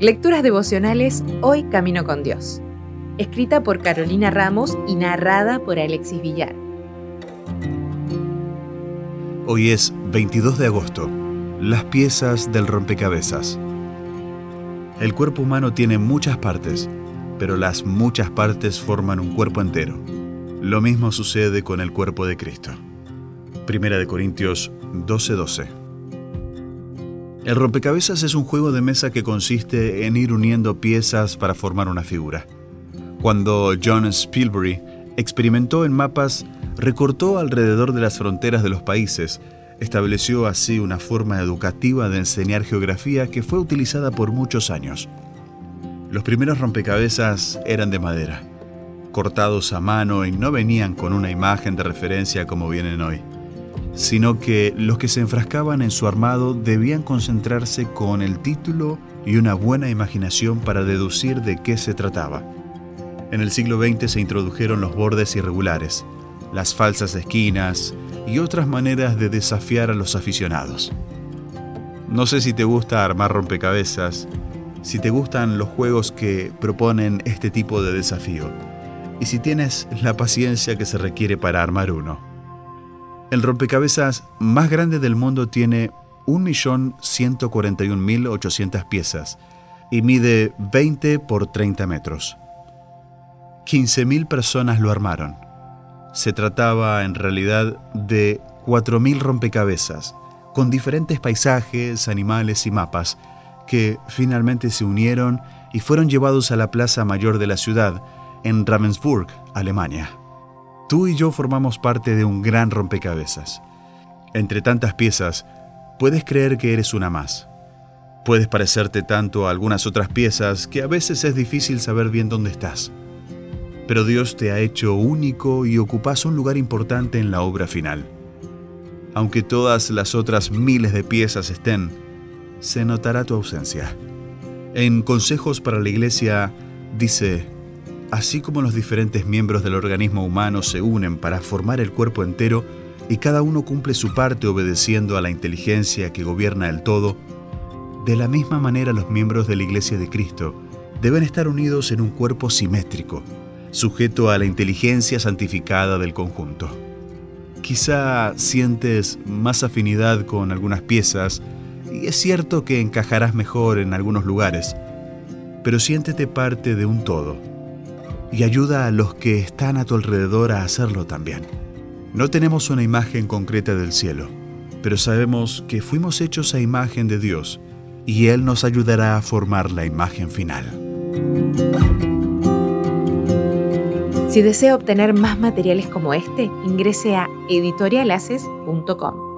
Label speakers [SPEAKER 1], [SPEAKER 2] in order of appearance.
[SPEAKER 1] Lecturas devocionales Hoy Camino con Dios. Escrita por Carolina Ramos y narrada por Alexis Villar.
[SPEAKER 2] Hoy es 22 de agosto. Las piezas del rompecabezas. El cuerpo humano tiene muchas partes, pero las muchas partes forman un cuerpo entero. Lo mismo sucede con el cuerpo de Cristo. Primera de Corintios 12:12. El rompecabezas es un juego de mesa que consiste en ir uniendo piezas para formar una figura. Cuando John Spielberg experimentó en mapas, recortó alrededor de las fronteras de los países, estableció así una forma educativa de enseñar geografía que fue utilizada por muchos años. Los primeros rompecabezas eran de madera, cortados a mano y no venían con una imagen de referencia como vienen hoy sino que los que se enfrascaban en su armado debían concentrarse con el título y una buena imaginación para deducir de qué se trataba. En el siglo XX se introdujeron los bordes irregulares, las falsas esquinas y otras maneras de desafiar a los aficionados. No sé si te gusta armar rompecabezas, si te gustan los juegos que proponen este tipo de desafío y si tienes la paciencia que se requiere para armar uno. El rompecabezas más grande del mundo tiene 1.141.800 piezas y mide 20 por 30 metros. 15.000 personas lo armaron. Se trataba en realidad de 4.000 rompecabezas, con diferentes paisajes, animales y mapas, que finalmente se unieron y fueron llevados a la plaza mayor de la ciudad, en Ravensburg, Alemania. Tú y yo formamos parte de un gran rompecabezas. Entre tantas piezas, puedes creer que eres una más. Puedes parecerte tanto a algunas otras piezas que a veces es difícil saber bien dónde estás. Pero Dios te ha hecho único y ocupas un lugar importante en la obra final. Aunque todas las otras miles de piezas estén, se notará tu ausencia. En Consejos para la Iglesia dice, Así como los diferentes miembros del organismo humano se unen para formar el cuerpo entero y cada uno cumple su parte obedeciendo a la inteligencia que gobierna el todo, de la misma manera los miembros de la Iglesia de Cristo deben estar unidos en un cuerpo simétrico, sujeto a la inteligencia santificada del conjunto. Quizá sientes más afinidad con algunas piezas y es cierto que encajarás mejor en algunos lugares, pero siéntete parte de un todo y ayuda a los que están a tu alrededor a hacerlo también. No tenemos una imagen concreta del cielo, pero sabemos que fuimos hechos a imagen de Dios y Él nos ayudará a formar la imagen final.
[SPEAKER 1] Si desea obtener más materiales como este, ingrese a editorialaces.com.